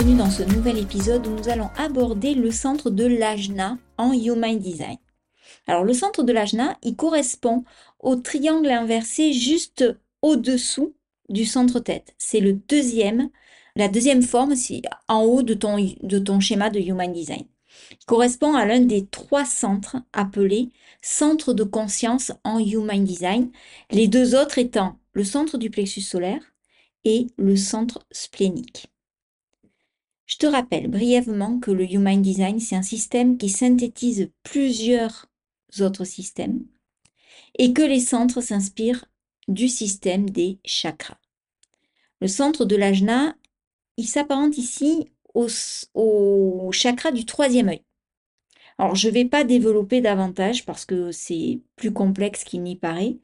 Bienvenue dans ce nouvel épisode où nous allons aborder le centre de l'ajna en Human Design. Alors le centre de l'ajna, il correspond au triangle inversé juste au-dessous du centre tête. C'est le deuxième, la deuxième forme, en haut de ton, de ton schéma de Human Design. Il correspond à l'un des trois centres appelés centre de conscience en Human Design, les deux autres étant le centre du plexus solaire et le centre splénique. Je te rappelle brièvement que le Human Design, c'est un système qui synthétise plusieurs autres systèmes et que les centres s'inspirent du système des chakras. Le centre de l'ajna, il s'apparente ici au, au, chakra du troisième œil. Alors, je ne vais pas développer davantage parce que c'est plus complexe qu'il n'y paraît.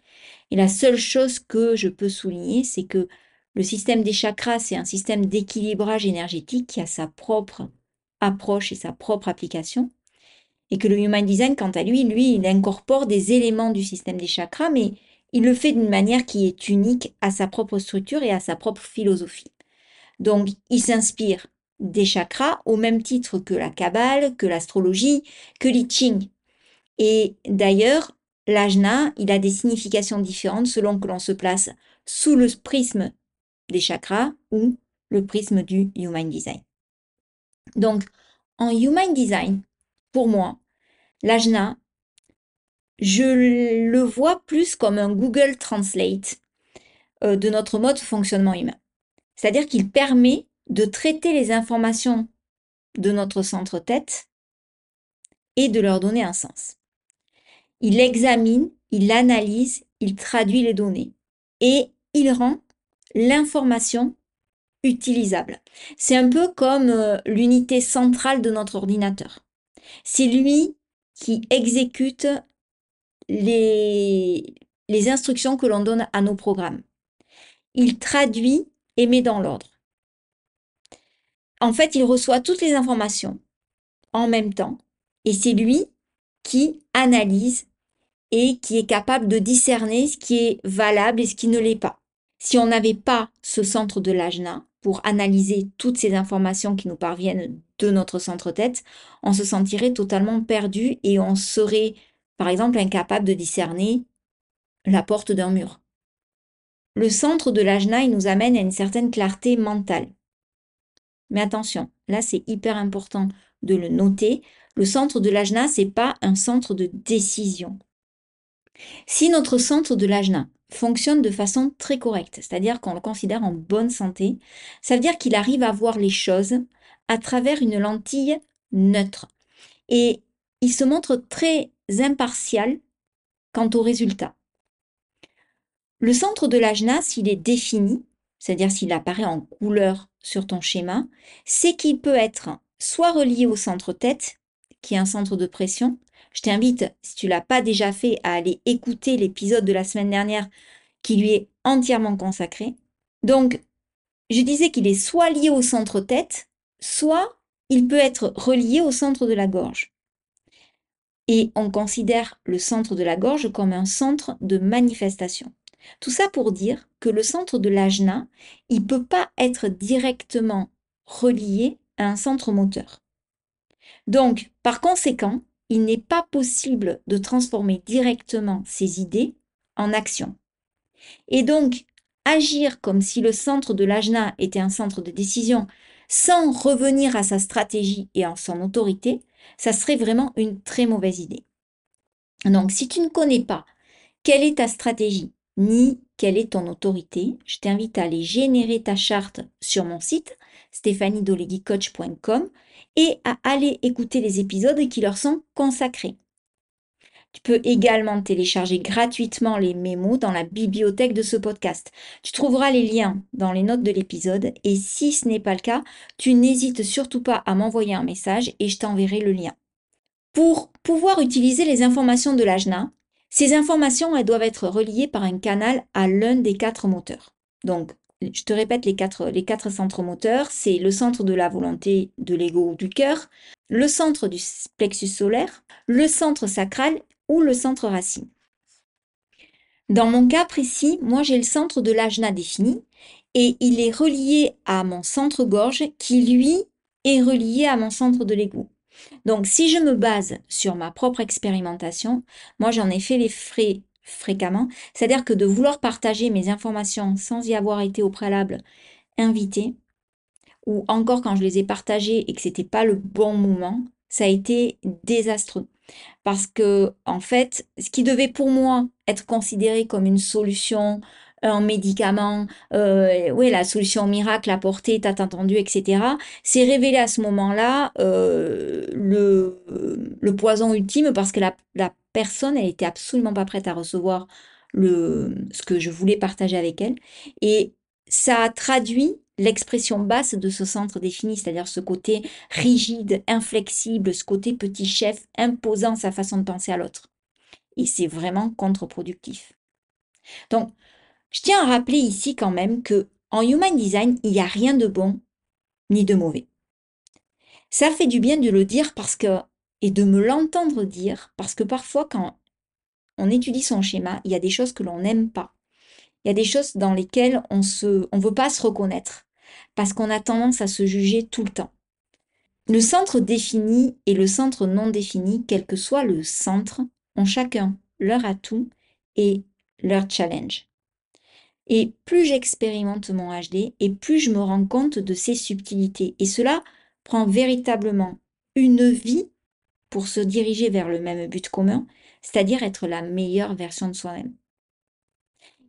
Et la seule chose que je peux souligner, c'est que le système des chakras, c'est un système d'équilibrage énergétique qui a sa propre approche et sa propre application. Et que le Human Design, quant à lui, lui, il incorpore des éléments du système des chakras, mais il le fait d'une manière qui est unique à sa propre structure et à sa propre philosophie. Donc, il s'inspire des chakras au même titre que la Kabbale, que l'astrologie, que l'I Ching. Et d'ailleurs, l'ajna, il a des significations différentes selon que l'on se place sous le prisme des chakras ou le prisme du Human Design. Donc, en Human Design, pour moi, l'ajna, je le vois plus comme un Google Translate euh, de notre mode de fonctionnement humain. C'est-à-dire qu'il permet de traiter les informations de notre centre tête et de leur donner un sens. Il examine, il analyse, il traduit les données et il rend l'information utilisable. C'est un peu comme euh, l'unité centrale de notre ordinateur. C'est lui qui exécute les, les instructions que l'on donne à nos programmes. Il traduit et met dans l'ordre. En fait, il reçoit toutes les informations en même temps et c'est lui qui analyse et qui est capable de discerner ce qui est valable et ce qui ne l'est pas. Si on n'avait pas ce centre de l'ajna pour analyser toutes ces informations qui nous parviennent de notre centre tête, on se sentirait totalement perdu et on serait, par exemple, incapable de discerner la porte d'un mur. Le centre de l'ajna, il nous amène à une certaine clarté mentale. Mais attention, là c'est hyper important de le noter. Le centre de l'ajna, c'est pas un centre de décision. Si notre centre de l'ajna fonctionne de façon très correcte, c'est-à-dire qu'on le considère en bonne santé, ça veut dire qu'il arrive à voir les choses à travers une lentille neutre. Et il se montre très impartial quant aux résultats. Le centre de l'ajna, s'il est défini, c'est-à-dire s'il apparaît en couleur sur ton schéma, c'est qu'il peut être soit relié au centre tête, qui est un centre de pression, je t'invite, si tu l'as pas déjà fait, à aller écouter l'épisode de la semaine dernière qui lui est entièrement consacré. Donc, je disais qu'il est soit lié au centre tête, soit il peut être relié au centre de la gorge. Et on considère le centre de la gorge comme un centre de manifestation. Tout ça pour dire que le centre de l'ajna, il ne peut pas être directement relié à un centre moteur. Donc, par conséquent, il n'est pas possible de transformer directement ces idées en action. Et donc, agir comme si le centre de l'ajna était un centre de décision, sans revenir à sa stratégie et à son autorité, ça serait vraiment une très mauvaise idée. Donc, si tu ne connais pas quelle est ta stratégie, ni quelle est ton autorité, je t'invite à aller générer ta charte sur mon site stéphaniedoleguicoach.com et à aller écouter les épisodes qui leur sont consacrés. Tu peux également télécharger gratuitement les mémos dans la bibliothèque de ce podcast. Tu trouveras les liens dans les notes de l'épisode et si ce n'est pas le cas, tu n'hésites surtout pas à m'envoyer un message et je t'enverrai le lien. Pour pouvoir utiliser les informations de l'AJNA, ces informations doivent être reliées par un canal à l'un des quatre moteurs. Donc, je te répète les quatre, centres moteurs, c'est le centre de la volonté, de l'ego ou du cœur, le centre du plexus solaire, le centre sacral ou le centre racine. Dans mon cas précis, moi j'ai le centre de l'ajna défini et il est relié à mon centre gorge qui lui est relié à mon centre de l'ego. Donc si je me base sur ma propre expérimentation, moi j'en ai fait les frais fréquemment, c'est-à-dire que de vouloir partager mes informations sans y avoir été au préalable invité, ou encore quand je les ai partagées et que c'était pas le bon moment, ça a été désastreux. Parce que, en fait, ce qui devait pour moi être considéré comme une solution, un médicament, euh, oui, la solution miracle apportée, t'as entendu, etc., c'est révélé à ce moment-là euh, le, poison ultime parce que la personne, elle était absolument pas prête à recevoir le, ce que je voulais partager avec elle. Et ça a traduit l'expression basse de ce centre défini, c'est-à-dire ce côté rigide, inflexible, ce côté petit chef imposant sa façon de penser à l'autre. Et c'est vraiment contre-productif. Donc, je tiens à rappeler ici quand même que en human design, il n'y a rien de bon ni de mauvais. Ça fait du bien de le dire parce que et de me l'entendre dire parce que parfois quand on étudie son schéma, il y a des choses que l'on n'aime pas. Il y a des choses dans lesquelles on ne on veut pas se reconnaître parce qu'on a tendance à se juger tout le temps. Le centre défini et le centre non défini, quel que soit le centre, ont chacun leur atout et leur challenge. Et plus j'expérimente mon HD, et plus je me rends compte de ces subtilités. Et cela prend véritablement une vie pour se diriger vers le même but commun, c'est-à-dire être la meilleure version de soi-même.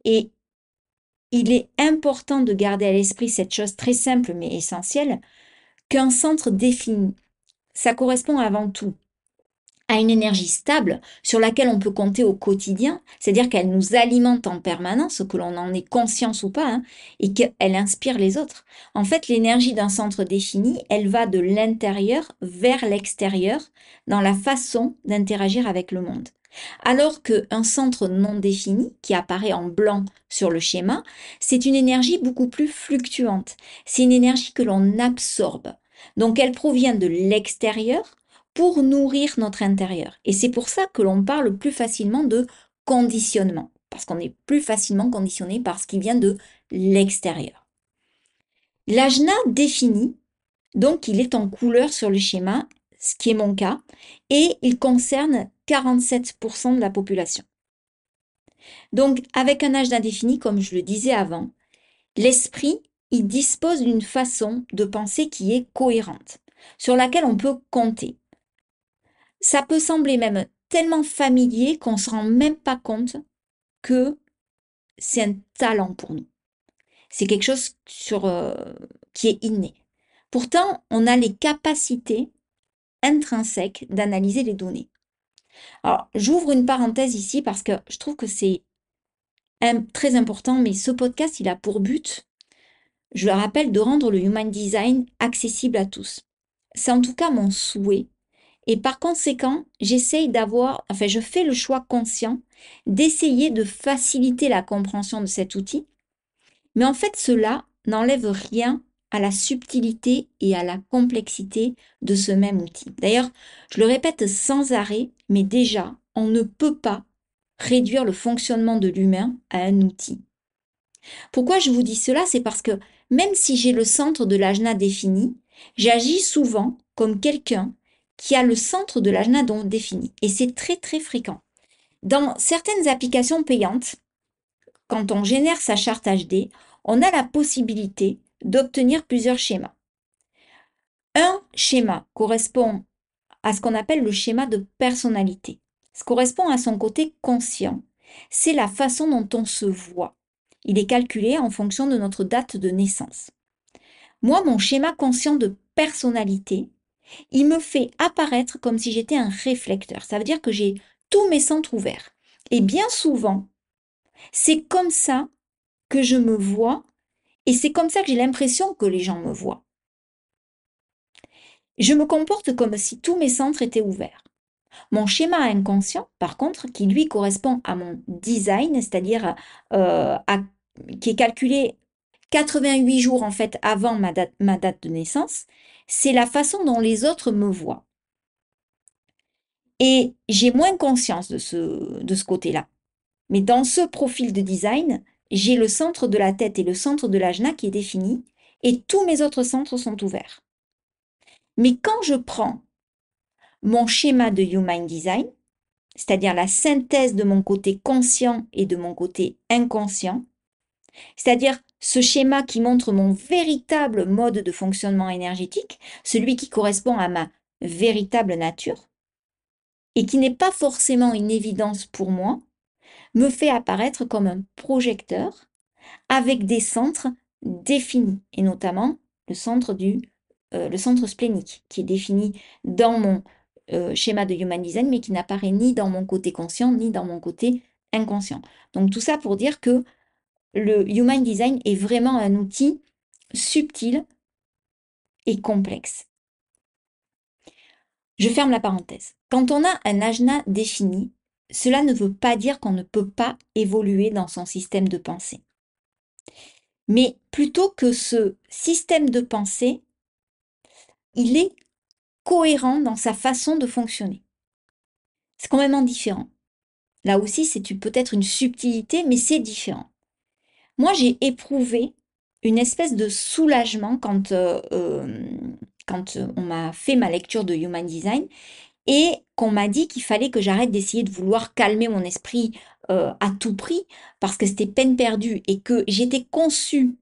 Et il est important de garder à l'esprit cette chose très simple mais essentielle, qu'un centre défini, ça correspond avant tout à une énergie stable sur laquelle on peut compter au quotidien, c'est-à-dire qu'elle nous alimente en permanence, que l'on en ait conscience ou pas, hein, et qu'elle inspire les autres. En fait, l'énergie d'un centre défini, elle va de l'intérieur vers l'extérieur dans la façon d'interagir avec le monde. Alors qu'un centre non défini, qui apparaît en blanc sur le schéma, c'est une énergie beaucoup plus fluctuante. C'est une énergie que l'on absorbe. Donc elle provient de l'extérieur pour nourrir notre intérieur. Et c'est pour ça que l'on parle plus facilement de conditionnement, parce qu'on est plus facilement conditionné par ce qui vient de l'extérieur. L'ajna défini, donc il est en couleur sur le schéma, ce qui est mon cas, et il concerne 47% de la population. Donc, avec un âge indéfini, comme je le disais avant, l'esprit, il dispose d'une façon de penser qui est cohérente, sur laquelle on peut compter. Ça peut sembler même tellement familier qu'on ne se rend même pas compte que c'est un talent pour nous. C'est quelque chose sur, euh, qui est inné. Pourtant, on a les capacités intrinsèques d'analyser les données. Alors, j'ouvre une parenthèse ici parce que je trouve que c'est très important, mais ce podcast, il a pour but, je le rappelle, de rendre le Human Design accessible à tous. C'est en tout cas mon souhait. Et par conséquent, j'essaye d'avoir, enfin, je fais le choix conscient d'essayer de faciliter la compréhension de cet outil. Mais en fait, cela n'enlève rien à la subtilité et à la complexité de ce même outil. D'ailleurs, je le répète sans arrêt, mais déjà, on ne peut pas réduire le fonctionnement de l'humain à un outil. Pourquoi je vous dis cela? C'est parce que même si j'ai le centre de l'ajna défini, j'agis souvent comme quelqu'un qui a le centre de l'ajna défini. Et c'est très très fréquent. Dans certaines applications payantes, quand on génère sa charte HD, on a la possibilité d'obtenir plusieurs schémas. Un schéma correspond à ce qu'on appelle le schéma de personnalité. Ce correspond à son côté conscient. C'est la façon dont on se voit. Il est calculé en fonction de notre date de naissance. Moi, mon schéma conscient de personnalité, il me fait apparaître comme si j'étais un réflecteur. Ça veut dire que j'ai tous mes centres ouverts. Et bien souvent, c'est comme ça que je me vois et c'est comme ça que j'ai l'impression que les gens me voient. Je me comporte comme si tous mes centres étaient ouverts. Mon schéma inconscient, par contre, qui lui correspond à mon design, c'est-à-dire euh, qui est calculé 88 jours en fait avant ma date, ma date de naissance, c'est la façon dont les autres me voient. Et j'ai moins conscience de ce, de ce côté-là. Mais dans ce profil de design, j'ai le centre de la tête et le centre de l'ajna qui est défini, et tous mes autres centres sont ouverts. Mais quand je prends mon schéma de Human Design, c'est-à-dire la synthèse de mon côté conscient et de mon côté inconscient, c'est-à-dire ce schéma qui montre mon véritable mode de fonctionnement énergétique, celui qui correspond à ma véritable nature, et qui n'est pas forcément une évidence pour moi, me fait apparaître comme un projecteur avec des centres définis, et notamment le centre du euh, le centre splénique, qui est défini dans mon euh, schéma de Human Design, mais qui n'apparaît ni dans mon côté conscient, ni dans mon côté inconscient. Donc tout ça pour dire que le Human Design est vraiment un outil subtil et complexe. Je ferme la parenthèse. Quand on a un ajna défini, cela ne veut pas dire qu'on ne peut pas évoluer dans son système de pensée. Mais plutôt que ce système de pensée, il est cohérent dans sa façon de fonctionner. C'est complètement différent. Là aussi, c'est peut-être une subtilité, mais c'est différent. Moi, j'ai éprouvé une espèce de soulagement quand, euh, euh, quand on m'a fait ma lecture de Human Design et qu'on m'a dit qu'il fallait que j'arrête d'essayer de vouloir calmer mon esprit euh, à tout prix parce que c'était peine perdue et que j'étais conçue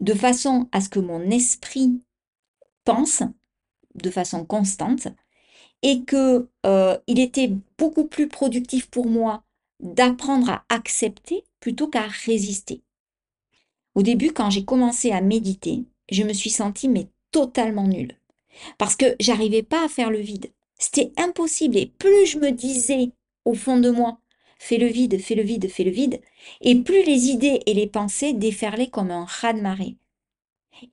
de façon à ce que mon esprit pense de façon constante et que il était beaucoup plus productif pour moi d'apprendre à accepter plutôt qu'à résister. Au début, quand j'ai commencé à méditer, je me suis sentie mais totalement nulle. Parce que j'arrivais pas à faire le vide. C'était impossible. Et plus je me disais au fond de moi, fais le vide, fais le vide, fais le vide, et plus les idées et les pensées déferlaient comme un raz-de-marée.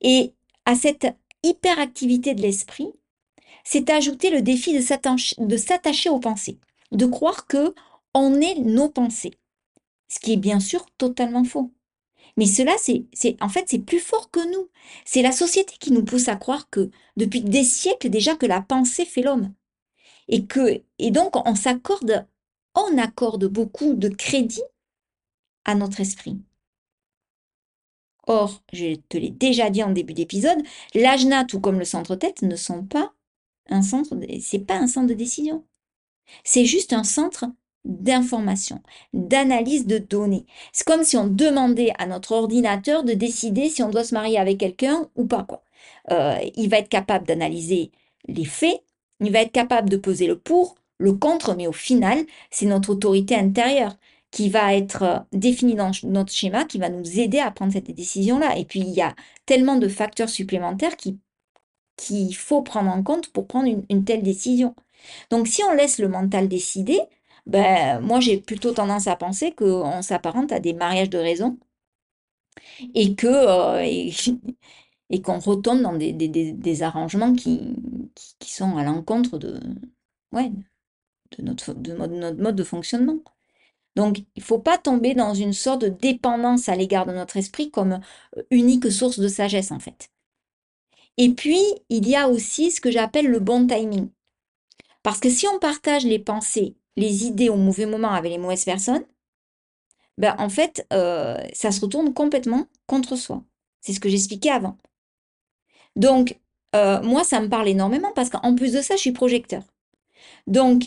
Et à cette hyperactivité de l'esprit, s'est ajouté le défi de s'attacher aux pensées, de croire que on est nos pensées. Ce qui est bien sûr totalement faux. Mais cela, c'est, en fait, c'est plus fort que nous. C'est la société qui nous pousse à croire que depuis des siècles déjà que la pensée fait l'homme. Et que, et donc, on s'accorde, on accorde beaucoup de crédit à notre esprit. Or, je te l'ai déjà dit en début d'épisode, l'ajna, tout comme le centre-tête, ne sont pas un centre, c'est pas un centre de décision. C'est juste un centre d'information, d'analyse de données. C'est comme si on demandait à notre ordinateur de décider si on doit se marier avec quelqu'un ou pas. Quoi. Euh, il va être capable d'analyser les faits, il va être capable de peser le pour, le contre, mais au final, c'est notre autorité intérieure qui va être euh, définie dans notre schéma, qui va nous aider à prendre cette décision-là. Et puis, il y a tellement de facteurs supplémentaires qu'il faut prendre en compte pour prendre une telle décision. Donc, si on laisse le mental décider, ben, moi j'ai plutôt tendance à penser qu'on s'apparente à des mariages de raison et que euh, et, qu'on retombe dans des, des, arrangements qui, qui, sont à l'encontre de, ouais, de, notre, de notre mode de fonctionnement. Donc, il ne faut pas tomber dans une sorte de dépendance à l'égard de notre esprit comme euh, unique source de sagesse, en fait. Et puis, il y a aussi ce que j'appelle le bon timing. Parce que si on partage les pensées les idées au mauvais moment avec les mauvaises personnes, ben en fait, euh, ça se retourne complètement contre soi. C'est ce que j'expliquais avant. Donc, euh, moi, ça me parle énormément parce qu'en plus de ça, je suis projecteur. Donc,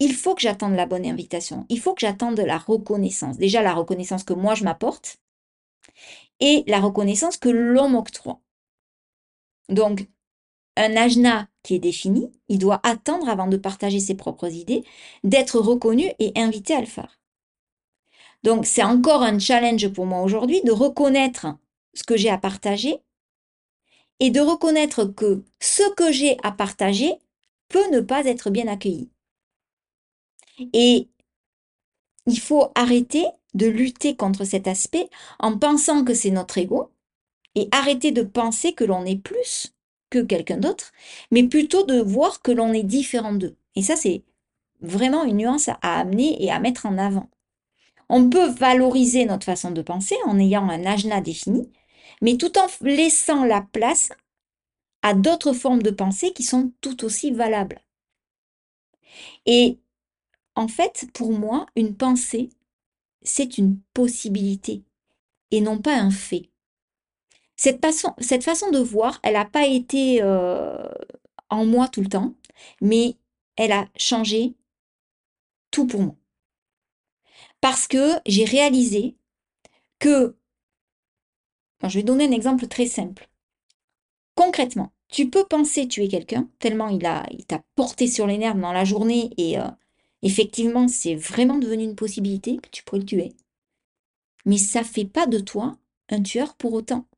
il faut que j'attende la bonne invitation. Il faut que j'attende la reconnaissance. Déjà, la reconnaissance que moi, je m'apporte et la reconnaissance que l'on m'octroie. Donc, un ajna qui est défini, il doit attendre avant de partager ses propres idées, d'être reconnu et invité à le faire. Donc c'est encore un challenge pour moi aujourd'hui de reconnaître ce que j'ai à partager et de reconnaître que ce que j'ai à partager peut ne pas être bien accueilli. Et il faut arrêter de lutter contre cet aspect en pensant que c'est notre ego et arrêter de penser que l'on est plus que quelqu'un d'autre, mais plutôt de voir que l'on est différent d'eux. Et ça, c'est vraiment une nuance à amener et à mettre en avant. On peut valoriser notre façon de penser en ayant un ajna défini, mais tout en laissant la place à d'autres formes de pensée qui sont tout aussi valables. Et en fait, pour moi, une pensée, c'est une possibilité et non pas un fait. Cette façon, cette façon de voir, elle n'a pas été euh, en moi tout le temps, mais elle a changé tout pour moi. Parce que j'ai réalisé que, je vais donner un exemple très simple. Concrètement, tu peux penser tuer quelqu'un, tellement il a, il t'a porté sur les nerfs dans la journée et euh, effectivement, c'est vraiment devenu une possibilité que tu pourrais le tuer. Mais ça fait pas de toi un tueur pour autant.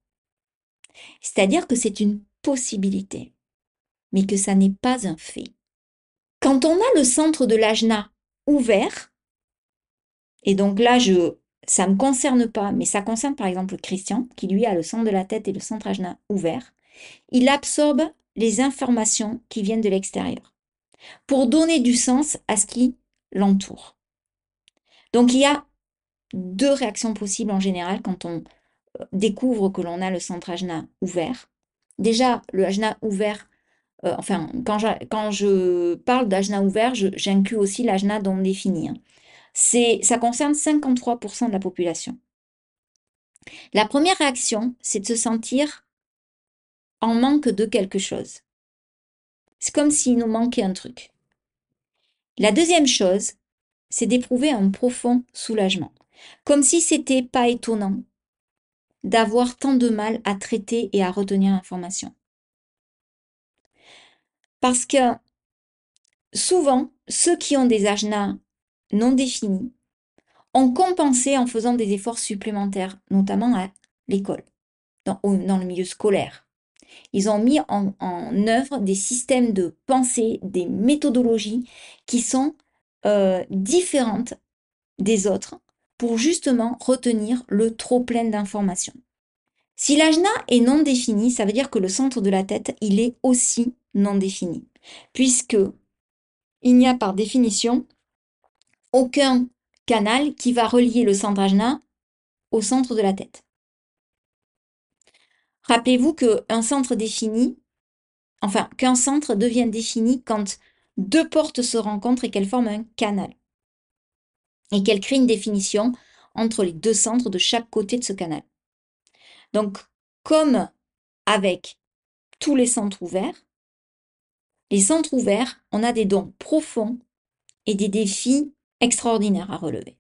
C'est-à-dire que c'est une possibilité, mais que ça n'est pas un fait. Quand on a le centre de l'ajna ouvert, et donc là, ça ne me concerne pas, mais ça concerne par exemple Christian, qui lui a le centre de la tête et le centre ajna ouvert, il absorbe les informations qui viennent de l'extérieur pour donner du sens à ce qui l'entoure. Donc il y a deux réactions possibles en général quand on découvre que l'on a le centre ajna ouvert. Déjà, le ajna ouvert, euh, enfin, quand je, quand je parle d'ajna ouvert, j'inclus aussi l'ajna non défini. Hein. Ça concerne 53% de la population. La première réaction, c'est de se sentir en manque de quelque chose. C'est comme s'il nous manquait un truc. La deuxième chose, c'est d'éprouver un profond soulagement, comme si c'était pas étonnant d'avoir tant de mal à traiter et à retenir l'information. Parce que souvent, ceux qui ont des ajnas non définis ont compensé en faisant des efforts supplémentaires, notamment à l'école, dans, le milieu scolaire. Ils ont mis en, œuvre des systèmes de pensée, des méthodologies qui sont euh, différentes des autres pour justement retenir le trop plein d'informations. Si l'ajna est non défini, ça veut dire que le centre de la tête, il est aussi non défini, puisque il n'y a par définition aucun canal qui va relier le centre ajna au centre de la tête. Rappelez-vous qu'un centre défini, enfin qu'un centre devient défini quand deux portes se rencontrent et qu'elles forment un canal et qu'elle crée une définition entre les deux centres de chaque côté de ce canal. Donc, comme avec tous les centres ouverts, les centres ouverts, on a des dons profonds et des défis extraordinaires à relever.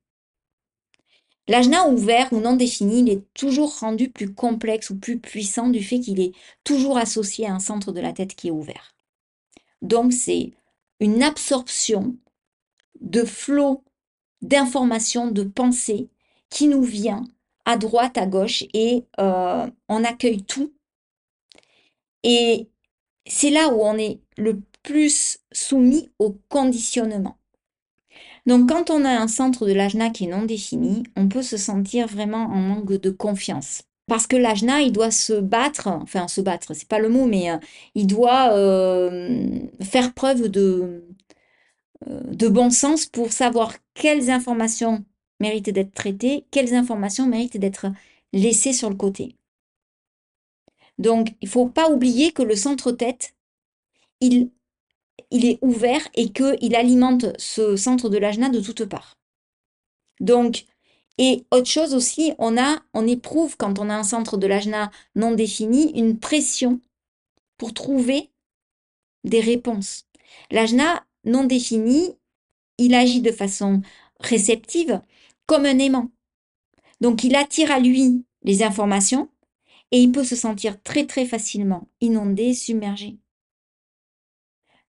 L'ajna ouvert ou non défini, il est toujours rendu plus complexe ou plus puissant du fait qu'il est toujours associé à un centre de la tête qui est ouvert. Donc c'est une absorption de flot d'informations, de pensées qui nous vient à droite, à gauche et euh, on accueille tout. Et c'est là où on est le plus soumis au conditionnement. Donc quand on a un centre de l'ajna qui est non défini, on peut se sentir vraiment en manque de confiance. Parce que l'ajna, il doit se battre, enfin se battre, c'est pas le mot, mais euh, il doit euh, faire preuve de, de bon sens pour savoir quelles informations méritent d'être traitées, quelles informations méritent d'être laissées sur le côté. Donc, il ne faut pas oublier que le centre-tête, il, il est ouvert et qu'il alimente ce centre de l'ajna de toutes parts. Donc, et autre chose aussi, on, a, on éprouve quand on a un centre de l'ajna non défini une pression pour trouver des réponses. L'ajna non défini, il agit de façon réceptive comme un aimant. Donc il attire à lui les informations et il peut se sentir très très facilement inondé, submergé.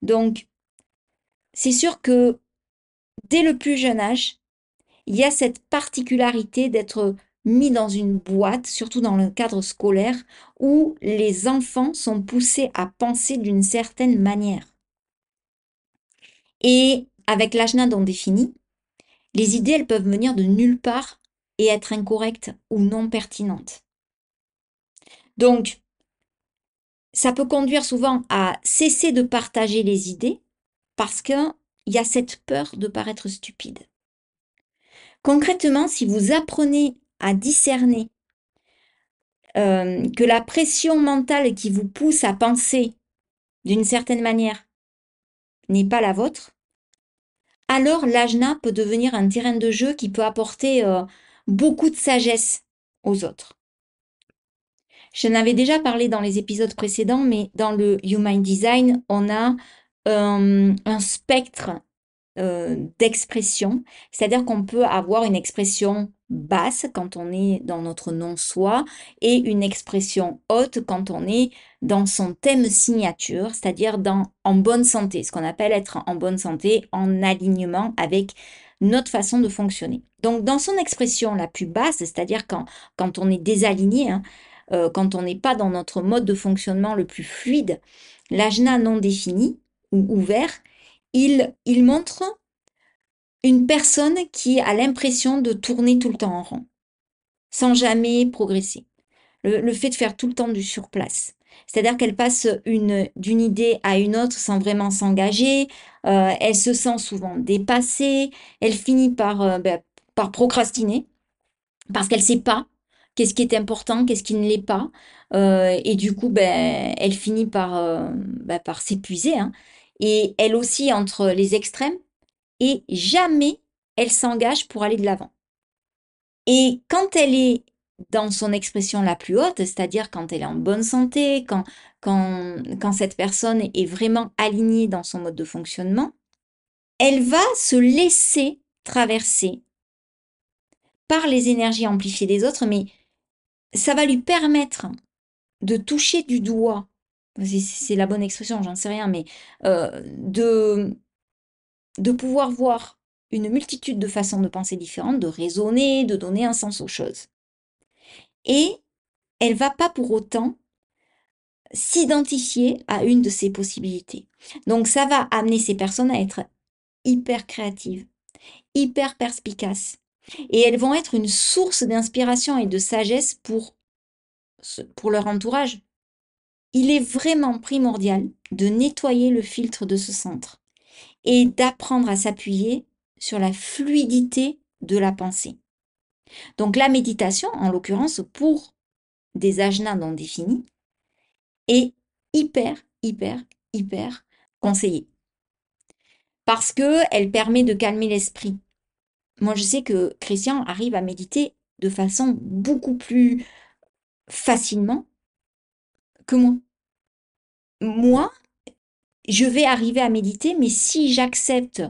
Donc, c'est sûr que dès le plus jeune âge, il y a cette particularité d'être mis dans une boîte, surtout dans le cadre scolaire, où les enfants sont poussés à penser d'une certaine manière. Et avec l'âge non défini, les idées, elles peuvent venir de nulle part et être incorrectes ou non pertinentes. Donc, ça peut conduire souvent à cesser de partager les idées parce qu'il y a cette peur de paraître stupide. Concrètement, si vous apprenez à discerner euh, que la pression mentale qui vous pousse à penser d'une certaine manière n'est pas la vôtre, alors l'ajna peut devenir un terrain de jeu qui peut apporter euh, beaucoup de sagesse aux autres. Je n'avais déjà parlé dans les épisodes précédents, mais dans le Human Design, on a euh, un spectre euh, d'expression, c'est-à-dire qu'on peut avoir une expression basse quand on est dans notre non-soi et une expression haute quand on est dans son thème signature, c'est-à-dire dans en bonne santé, ce qu'on appelle être en bonne santé, en alignement avec notre façon de fonctionner. Donc dans son expression la plus basse, c'est-à-dire quand, quand on est désaligné, hein, euh, quand on n'est pas dans notre mode de fonctionnement le plus fluide, l'ajna non défini ou ouvert, il, montre une personne qui a l'impression de tourner tout le temps en rond, sans jamais progresser. Le, fait de faire tout le temps du surplace. C'est-à-dire qu'elle passe une, d'une idée à une autre sans vraiment s'engager, euh, elle se sent souvent dépassée, elle finit par, euh, ben, procrastiner, parce qu'elle ne sait pas qu'est-ce qui est important, qu'est-ce qui ne l'est pas. Euh, et du coup, ben, elle finit par, ben, s'épuiser. Hein. Et elle aussi entre les extrêmes, et jamais elle s'engage pour aller de l'avant. Et quand elle est dans son expression la plus haute, c'est-à-dire quand elle est en bonne santé, quand, quand, quand cette personne est vraiment alignée dans son mode de fonctionnement, elle va se laisser traverser par les énergies amplifiées des autres, mais ça va lui permettre de toucher du doigt, c'est la bonne expression, j'en sais rien, mais euh, de, pouvoir voir une multitude de façons de penser différentes, de raisonner, de donner un sens aux choses. Et elle va pas pour autant s'identifier à une de ces possibilités. Donc ça va amener ces personnes à être hyper créatives, hyper perspicaces. Et elles vont être une source d'inspiration et de sagesse pour leur entourage. Il est vraiment primordial de nettoyer le filtre de ce centre et d'apprendre à s'appuyer sur la fluidité de la pensée. Donc la méditation, en l'occurrence pour des ajnas non définis, est hyper, hyper, hyper conseillée. Parce qu'elle permet de calmer l'esprit. Moi, je sais que Christian arrive à méditer de façon beaucoup plus facilement moi. Moi, je vais arriver à méditer, mais si j'accepte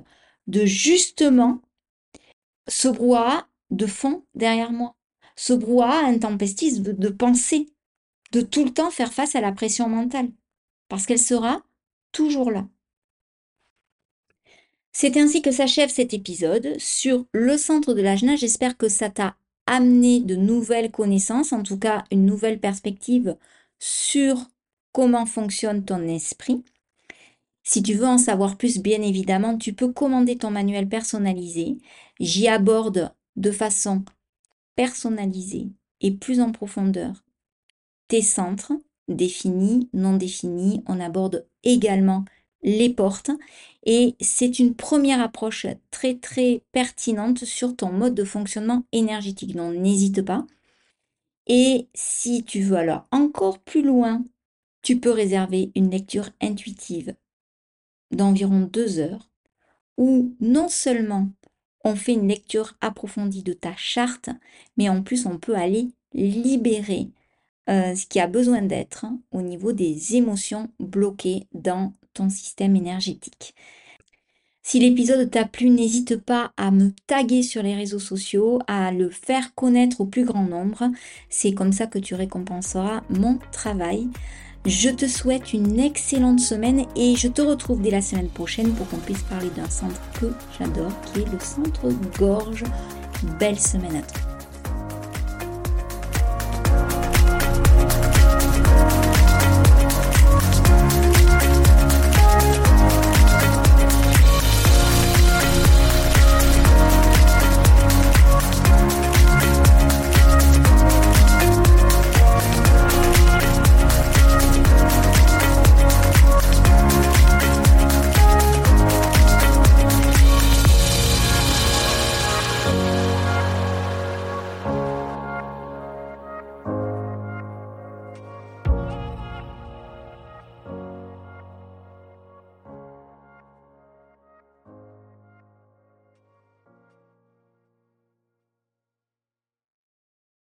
de justement ce brouhaha de fond derrière moi, ce brouhaha intempestif de, de penser, de tout le temps faire face à la pression mentale, parce qu'elle sera toujours là. C'est ainsi que s'achève cet épisode sur le centre de l'ajna. J'espère que ça t'a amené de nouvelles connaissances, en tout cas une nouvelle perspective sur comment fonctionne ton esprit. Si tu veux en savoir plus, bien évidemment, tu peux commander ton manuel personnalisé. J'y aborde de façon personnalisée et plus en profondeur tes centres définis, non définis. On aborde également les portes et c'est une première approche très très pertinente sur ton mode de fonctionnement énergétique. Donc n'hésite pas. Et si tu veux alors encore plus loin, tu peux réserver une lecture intuitive d'environ deux heures où non seulement on fait une lecture approfondie de ta charte, mais en plus on peut aller libérer euh, ce qui a besoin d'être au niveau des émotions bloquées dans ton système énergétique. Si l'épisode t'a plu, n'hésite pas à me taguer sur les réseaux sociaux, à le faire connaître au plus grand nombre. C'est comme ça que tu récompenseras mon travail. Je te souhaite une excellente semaine et je te retrouve dès la semaine prochaine pour qu'on puisse parler d'un centre que j'adore, qui est le centre Gorge. Belle semaine à toi.